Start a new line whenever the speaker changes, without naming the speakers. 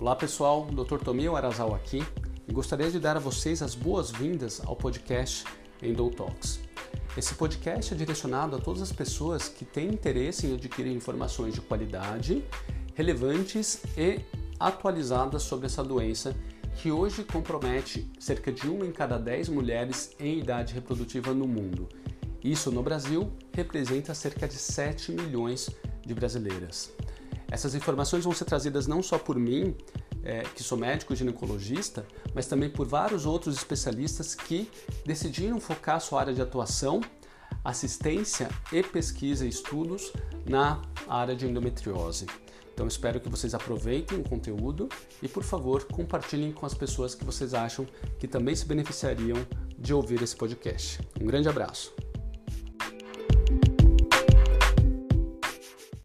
Olá pessoal, Dr. Tomio Arazal aqui e gostaria de dar a vocês as boas-vindas ao podcast Endo Talks. Esse podcast é direcionado a todas as pessoas que têm interesse em adquirir informações de qualidade, relevantes e atualizadas sobre essa doença que hoje compromete cerca de uma em cada dez mulheres em idade reprodutiva no mundo. Isso no Brasil representa cerca de 7 milhões de brasileiras. Essas informações vão ser trazidas não só por mim, é, que sou médico ginecologista, mas também por vários outros especialistas que decidiram focar sua área de atuação, assistência e pesquisa e estudos na área de endometriose. Então espero que vocês aproveitem o conteúdo e, por favor, compartilhem com as pessoas que vocês acham que também se beneficiariam de ouvir esse podcast. Um grande abraço.